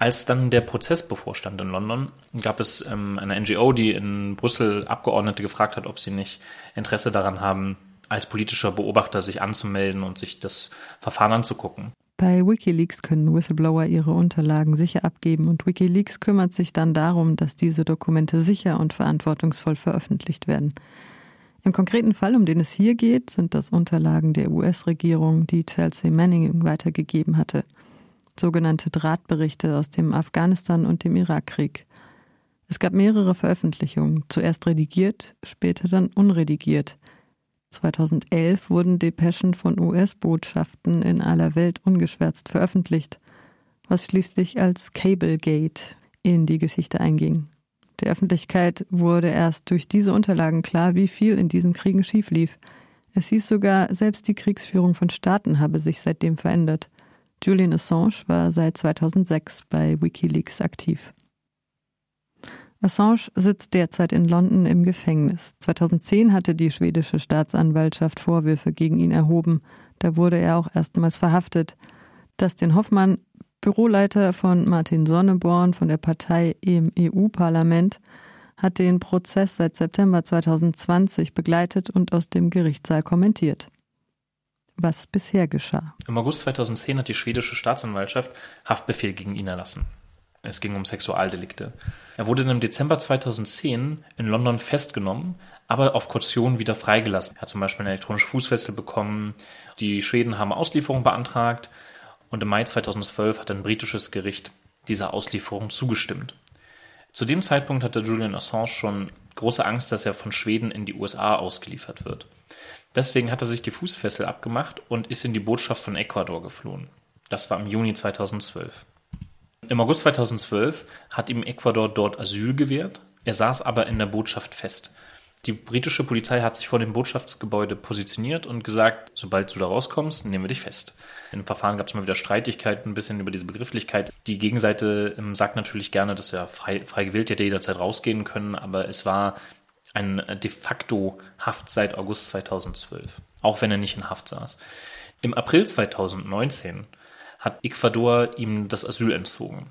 Als dann der Prozess bevorstand in London, gab es ähm, eine NGO, die in Brüssel Abgeordnete gefragt hat, ob sie nicht Interesse daran haben, als politischer Beobachter sich anzumelden und sich das Verfahren anzugucken. Bei Wikileaks können Whistleblower ihre Unterlagen sicher abgeben und Wikileaks kümmert sich dann darum, dass diese Dokumente sicher und verantwortungsvoll veröffentlicht werden. Im konkreten Fall, um den es hier geht, sind das Unterlagen der US-Regierung, die Chelsea Manning weitergegeben hatte. Sogenannte Drahtberichte aus dem Afghanistan- und dem Irakkrieg. Es gab mehrere Veröffentlichungen, zuerst redigiert, später dann unredigiert. 2011 wurden Depeschen von US-Botschaften in aller Welt ungeschwärzt veröffentlicht, was schließlich als Cablegate in die Geschichte einging. Der Öffentlichkeit wurde erst durch diese Unterlagen klar, wie viel in diesen Kriegen schief lief. Es hieß sogar, selbst die Kriegsführung von Staaten habe sich seitdem verändert. Julian Assange war seit 2006 bei Wikileaks aktiv. Assange sitzt derzeit in London im Gefängnis. 2010 hatte die schwedische Staatsanwaltschaft Vorwürfe gegen ihn erhoben. Da wurde er auch erstmals verhaftet. Dustin Hoffmann, Büroleiter von Martin Sonneborn von der Partei im EU-Parlament, hat den Prozess seit September 2020 begleitet und aus dem Gerichtssaal kommentiert. Was bisher geschah. Im August 2010 hat die schwedische Staatsanwaltschaft Haftbefehl gegen ihn erlassen. Es ging um Sexualdelikte. Er wurde im Dezember 2010 in London festgenommen, aber auf Kaution wieder freigelassen. Er hat zum Beispiel eine elektronische Fußfessel bekommen. Die Schweden haben Auslieferung beantragt und im Mai 2012 hat ein britisches Gericht dieser Auslieferung zugestimmt. Zu dem Zeitpunkt hatte Julian Assange schon große Angst, dass er von Schweden in die USA ausgeliefert wird. Deswegen hat er sich die Fußfessel abgemacht und ist in die Botschaft von Ecuador geflohen. Das war im Juni 2012. Im August 2012 hat ihm Ecuador dort Asyl gewährt. Er saß aber in der Botschaft fest. Die britische Polizei hat sich vor dem Botschaftsgebäude positioniert und gesagt, sobald du da rauskommst, nehmen wir dich fest. Im Verfahren gab es mal wieder Streitigkeiten ein bisschen über diese Begrifflichkeit. Die Gegenseite ähm, sagt natürlich gerne, dass er frei, frei gewählt hätte jederzeit rausgehen können, aber es war ein äh, de facto Haft seit August 2012, auch wenn er nicht in Haft saß. Im April 2019 hat Ecuador ihm das Asyl entzogen.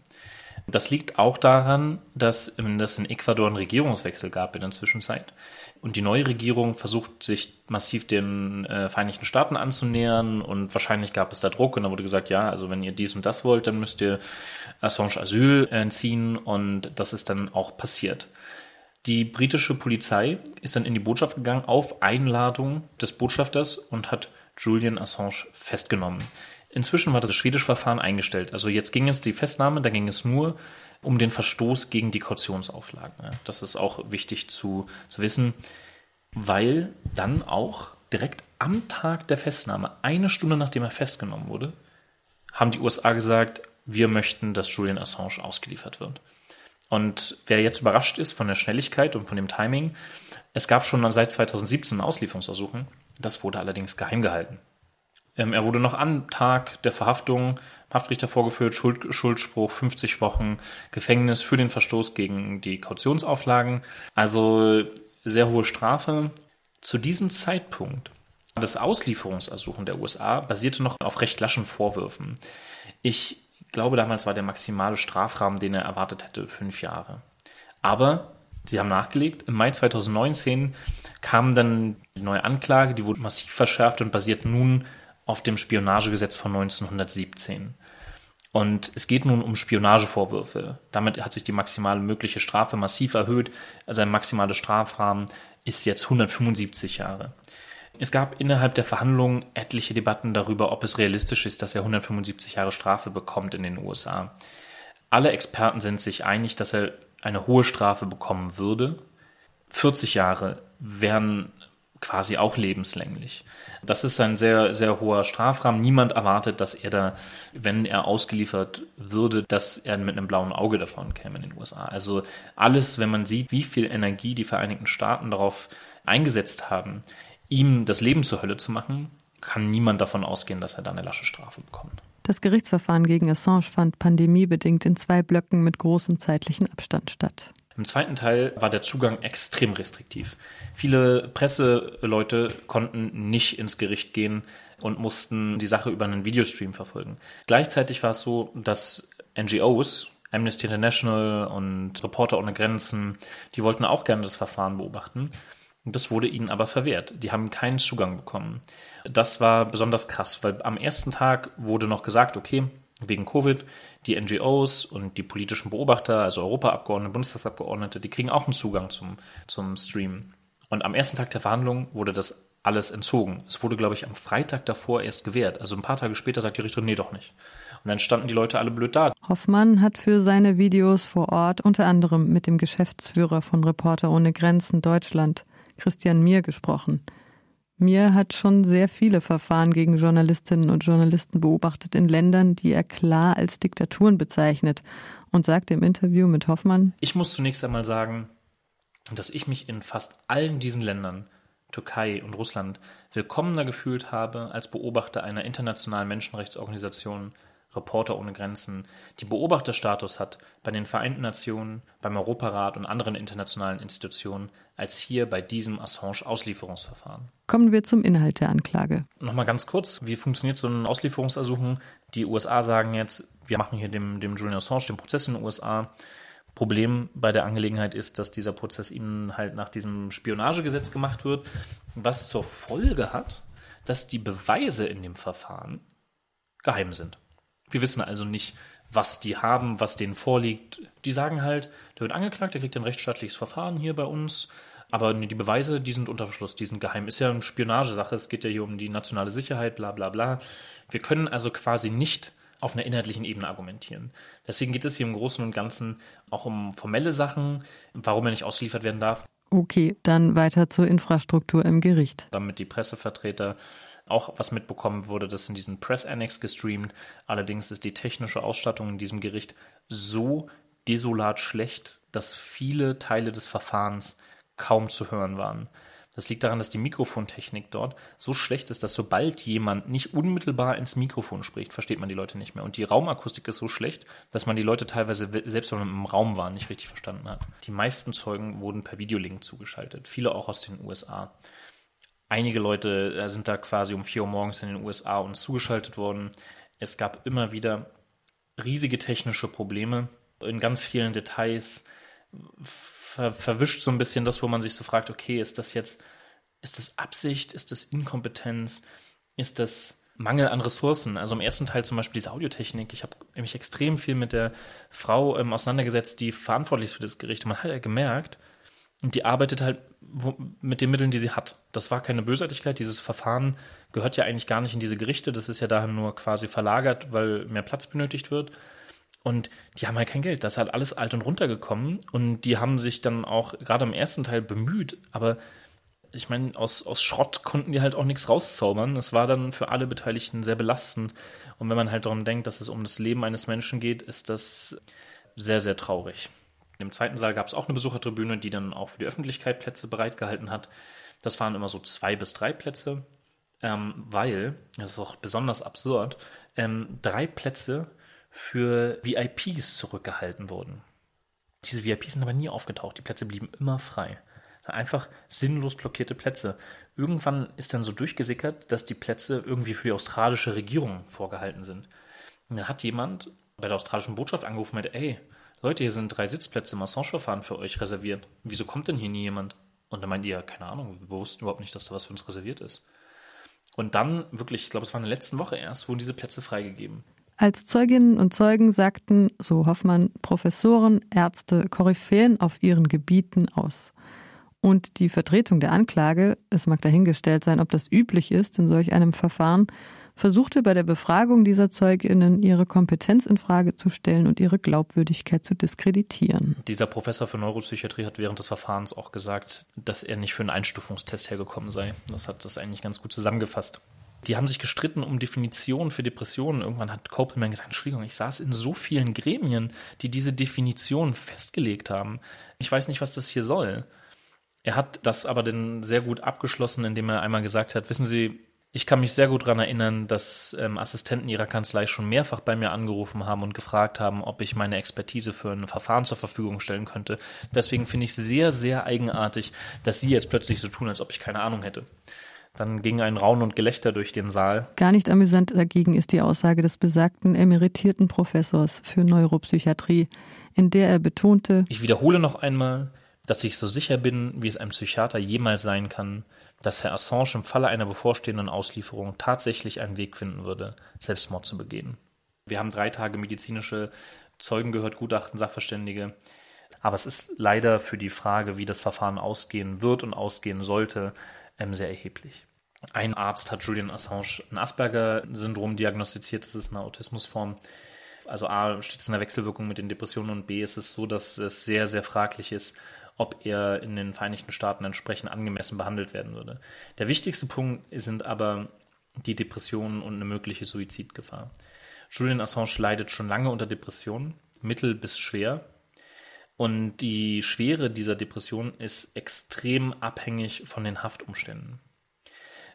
Das liegt auch daran, dass es in Ecuador einen Regierungswechsel gab in der Zwischenzeit. Und die neue Regierung versucht sich massiv den äh, Vereinigten Staaten anzunähern und wahrscheinlich gab es da Druck und da wurde gesagt, ja, also wenn ihr dies und das wollt, dann müsst ihr Assange Asyl entziehen und das ist dann auch passiert. Die britische Polizei ist dann in die Botschaft gegangen auf Einladung des Botschafters und hat Julian Assange festgenommen. Inzwischen war das schwedische Verfahren eingestellt. Also jetzt ging es die Festnahme, da ging es nur um den Verstoß gegen die Kautionsauflagen. Das ist auch wichtig zu, zu wissen, weil dann auch direkt am Tag der Festnahme, eine Stunde nachdem er festgenommen wurde, haben die USA gesagt, wir möchten, dass Julian Assange ausgeliefert wird. Und wer jetzt überrascht ist von der Schnelligkeit und von dem Timing, es gab schon seit 2017 Auslieferungsersuchen, das wurde allerdings geheim gehalten. Ähm, er wurde noch am Tag der Verhaftung Haftrichter vorgeführt, Schuld, Schuldspruch 50 Wochen Gefängnis für den Verstoß gegen die Kautionsauflagen. Also sehr hohe Strafe. Zu diesem Zeitpunkt das Auslieferungsersuchen der USA basierte noch auf recht laschen Vorwürfen. Ich glaube, damals war der maximale Strafrahmen, den er erwartet hätte, fünf Jahre. Aber sie haben nachgelegt. Im Mai 2019 kam dann die neue Anklage, die wurde massiv verschärft und basiert nun auf dem Spionagegesetz von 1917. Und es geht nun um Spionagevorwürfe. Damit hat sich die maximale mögliche Strafe massiv erhöht. Also ein maximaler Strafrahmen ist jetzt 175 Jahre. Es gab innerhalb der Verhandlungen etliche Debatten darüber, ob es realistisch ist, dass er 175 Jahre Strafe bekommt in den USA. Alle Experten sind sich einig, dass er eine hohe Strafe bekommen würde. 40 Jahre wären quasi auch lebenslänglich. Das ist ein sehr, sehr hoher Strafrahmen. Niemand erwartet, dass er da, wenn er ausgeliefert würde, dass er mit einem blauen Auge davon käme in den USA. Also alles, wenn man sieht, wie viel Energie die Vereinigten Staaten darauf eingesetzt haben, ihm das Leben zur Hölle zu machen, kann niemand davon ausgehen, dass er da eine lasche Strafe bekommt. Das Gerichtsverfahren gegen Assange fand pandemiebedingt in zwei Blöcken mit großem zeitlichen Abstand statt. Im zweiten Teil war der Zugang extrem restriktiv. Viele Presseleute konnten nicht ins Gericht gehen und mussten die Sache über einen Videostream verfolgen. Gleichzeitig war es so, dass NGOs Amnesty International und Reporter ohne Grenzen, die wollten auch gerne das Verfahren beobachten. Das wurde ihnen aber verwehrt. Die haben keinen Zugang bekommen. Das war besonders krass, weil am ersten Tag wurde noch gesagt, okay, wegen Covid, die NGOs und die politischen Beobachter, also Europaabgeordnete, Bundestagsabgeordnete, die kriegen auch einen Zugang zum, zum Stream. Und am ersten Tag der Verhandlungen wurde das alles entzogen. Es wurde, glaube ich, am Freitag davor erst gewährt. Also ein paar Tage später sagt die Richterin, nee, doch nicht. Und dann standen die Leute alle blöd da. Hoffmann hat für seine Videos vor Ort unter anderem mit dem Geschäftsführer von Reporter ohne Grenzen Deutschland, Christian Mier, gesprochen. Mir hat schon sehr viele Verfahren gegen Journalistinnen und Journalisten beobachtet in Ländern, die er klar als Diktaturen bezeichnet und sagte im Interview mit Hoffmann, Ich muss zunächst einmal sagen, dass ich mich in fast allen diesen Ländern, Türkei und Russland, willkommener gefühlt habe als Beobachter einer internationalen Menschenrechtsorganisation, Reporter ohne Grenzen, die Beobachterstatus hat bei den Vereinten Nationen, beim Europarat und anderen internationalen Institutionen, als hier bei diesem Assange-Auslieferungsverfahren. Kommen wir zum Inhalt der Anklage. Nochmal ganz kurz, wie funktioniert so ein Auslieferungsersuchen? Die USA sagen jetzt, wir machen hier dem, dem Julian Assange den Prozess in den USA. Problem bei der Angelegenheit ist, dass dieser Prozess ihnen halt nach diesem Spionagegesetz gemacht wird, was zur Folge hat, dass die Beweise in dem Verfahren geheim sind. Wir wissen also nicht, was die haben, was denen vorliegt. Die sagen halt, der wird angeklagt, der kriegt ein rechtsstaatliches Verfahren hier bei uns. Aber die Beweise, die sind unter Verschluss, die sind geheim. Ist ja eine Spionagesache, es geht ja hier um die nationale Sicherheit, bla bla bla. Wir können also quasi nicht auf einer inhaltlichen Ebene argumentieren. Deswegen geht es hier im Großen und Ganzen auch um formelle Sachen, warum er nicht ausgeliefert werden darf. Okay, dann weiter zur Infrastruktur im Gericht. Damit die Pressevertreter auch was mitbekommen wurde, das in diesen Press Annex gestreamt. Allerdings ist die technische Ausstattung in diesem Gericht so desolat schlecht, dass viele Teile des Verfahrens kaum zu hören waren. Das liegt daran, dass die Mikrofontechnik dort so schlecht ist, dass sobald jemand nicht unmittelbar ins Mikrofon spricht, versteht man die Leute nicht mehr. Und die Raumakustik ist so schlecht, dass man die Leute teilweise, selbst wenn man im Raum war, nicht richtig verstanden hat. Die meisten Zeugen wurden per Videolink zugeschaltet, viele auch aus den USA. Einige Leute äh, sind da quasi um 4 Uhr morgens in den USA uns zugeschaltet worden. Es gab immer wieder riesige technische Probleme in ganz vielen Details. Ver verwischt so ein bisschen das, wo man sich so fragt, okay, ist das jetzt, ist das Absicht, ist das Inkompetenz, ist das Mangel an Ressourcen? Also im ersten Teil zum Beispiel diese Audiotechnik. Ich habe mich extrem viel mit der Frau ähm, auseinandergesetzt, die verantwortlich ist für das Gericht. Und man hat ja gemerkt, und die arbeitet halt mit den Mitteln, die sie hat. Das war keine Bösartigkeit. Dieses Verfahren gehört ja eigentlich gar nicht in diese Gerichte. Das ist ja daher nur quasi verlagert, weil mehr Platz benötigt wird. Und die haben halt kein Geld. Das ist halt alles alt und runtergekommen. Und die haben sich dann auch gerade im ersten Teil bemüht. Aber ich meine, aus, aus Schrott konnten die halt auch nichts rauszaubern. Es war dann für alle Beteiligten sehr belastend. Und wenn man halt darum denkt, dass es um das Leben eines Menschen geht, ist das sehr, sehr traurig. Im zweiten Saal gab es auch eine Besuchertribüne, die dann auch für die Öffentlichkeit Plätze bereitgehalten hat. Das waren immer so zwei bis drei Plätze, ähm, weil, das ist auch besonders absurd, ähm, drei Plätze für VIPs zurückgehalten wurden. Diese VIPs sind aber nie aufgetaucht, die Plätze blieben immer frei. Einfach sinnlos blockierte Plätze. Irgendwann ist dann so durchgesickert, dass die Plätze irgendwie für die australische Regierung vorgehalten sind. Und dann hat jemand bei der australischen Botschaft angerufen und meinte, ey, Leute, hier sind drei Sitzplätze im Assange-Verfahren für euch reserviert. Wieso kommt denn hier nie jemand? Und dann meint ihr, keine Ahnung, wir wussten überhaupt nicht, dass da was für uns reserviert ist. Und dann, wirklich, ich glaube, es war in der letzten Woche erst, wurden diese Plätze freigegeben. Als Zeuginnen und Zeugen sagten, so Hoffmann, Professoren, Ärzte, Koryphäen auf ihren Gebieten aus. Und die Vertretung der Anklage, es mag dahingestellt sein, ob das üblich ist in solch einem Verfahren, versuchte bei der Befragung dieser Zeuginnen ihre Kompetenz in Frage zu stellen und ihre Glaubwürdigkeit zu diskreditieren. Dieser Professor für Neuropsychiatrie hat während des Verfahrens auch gesagt, dass er nicht für einen Einstufungstest hergekommen sei. Das hat das eigentlich ganz gut zusammengefasst. Die haben sich gestritten um Definitionen für Depressionen. Irgendwann hat Kopelman gesagt, Entschuldigung, ich saß in so vielen Gremien, die diese Definition festgelegt haben. Ich weiß nicht, was das hier soll. Er hat das aber dann sehr gut abgeschlossen, indem er einmal gesagt hat, wissen Sie, ich kann mich sehr gut daran erinnern, dass ähm, Assistenten ihrer Kanzlei schon mehrfach bei mir angerufen haben und gefragt haben, ob ich meine Expertise für ein Verfahren zur Verfügung stellen könnte. Deswegen finde ich es sehr, sehr eigenartig, dass Sie jetzt plötzlich so tun, als ob ich keine Ahnung hätte. Dann ging ein Raunen und Gelächter durch den Saal. Gar nicht amüsant dagegen ist die Aussage des besagten emeritierten Professors für Neuropsychiatrie, in der er betonte, ich wiederhole noch einmal, dass ich so sicher bin, wie es ein Psychiater jemals sein kann, dass Herr Assange im Falle einer bevorstehenden Auslieferung tatsächlich einen Weg finden würde, Selbstmord zu begehen. Wir haben drei Tage medizinische Zeugen gehört, Gutachten, Sachverständige. Aber es ist leider für die Frage, wie das Verfahren ausgehen wird und ausgehen sollte, ähm, sehr erheblich. Ein Arzt hat Julian Assange ein Asperger-Syndrom diagnostiziert, das ist eine Autismusform. Also A steht es in der Wechselwirkung mit den Depressionen und B ist es so, dass es sehr, sehr fraglich ist, ob er in den Vereinigten Staaten entsprechend angemessen behandelt werden würde. Der wichtigste Punkt sind aber die Depressionen und eine mögliche Suizidgefahr. Julian Assange leidet schon lange unter Depressionen, mittel bis schwer. Und die Schwere dieser Depression ist extrem abhängig von den Haftumständen.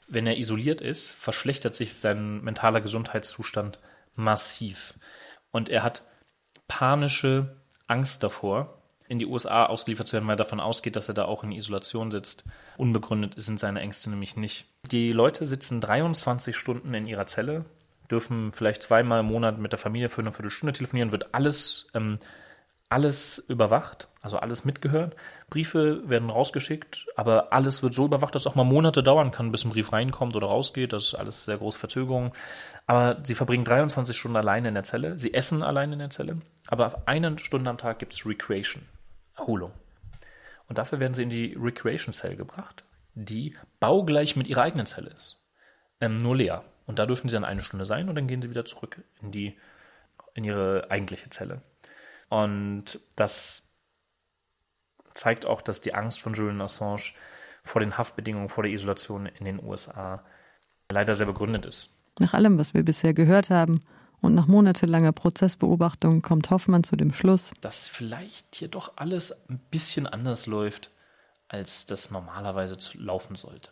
Wenn er isoliert ist, verschlechtert sich sein mentaler Gesundheitszustand massiv. Und er hat panische Angst davor, in die USA ausgeliefert zu werden, weil er davon ausgeht, dass er da auch in Isolation sitzt. Unbegründet sind seine Ängste nämlich nicht. Die Leute sitzen 23 Stunden in ihrer Zelle, dürfen vielleicht zweimal im Monat mit der Familie für eine Viertelstunde telefonieren, wird alles, ähm, alles überwacht, also alles mitgehört. Briefe werden rausgeschickt, aber alles wird so überwacht, dass es auch mal Monate dauern kann, bis ein Brief reinkommt oder rausgeht. Das ist alles sehr große Verzögerung. Aber sie verbringen 23 Stunden alleine in der Zelle. Sie essen alleine in der Zelle. Aber auf eine Stunde am Tag gibt es Recreation, Erholung. Und dafür werden sie in die Recreation Cell gebracht, die baugleich mit ihrer eigenen Zelle ist. Ähm, nur leer. Und da dürfen sie dann eine Stunde sein und dann gehen sie wieder zurück in die, in ihre eigentliche Zelle. Und das zeigt auch, dass die Angst von Julian Assange vor den Haftbedingungen, vor der Isolation in den USA leider sehr begründet ist. Nach allem, was wir bisher gehört haben und nach monatelanger Prozessbeobachtung kommt Hoffmann zu dem Schluss, dass vielleicht hier doch alles ein bisschen anders läuft, als das normalerweise laufen sollte.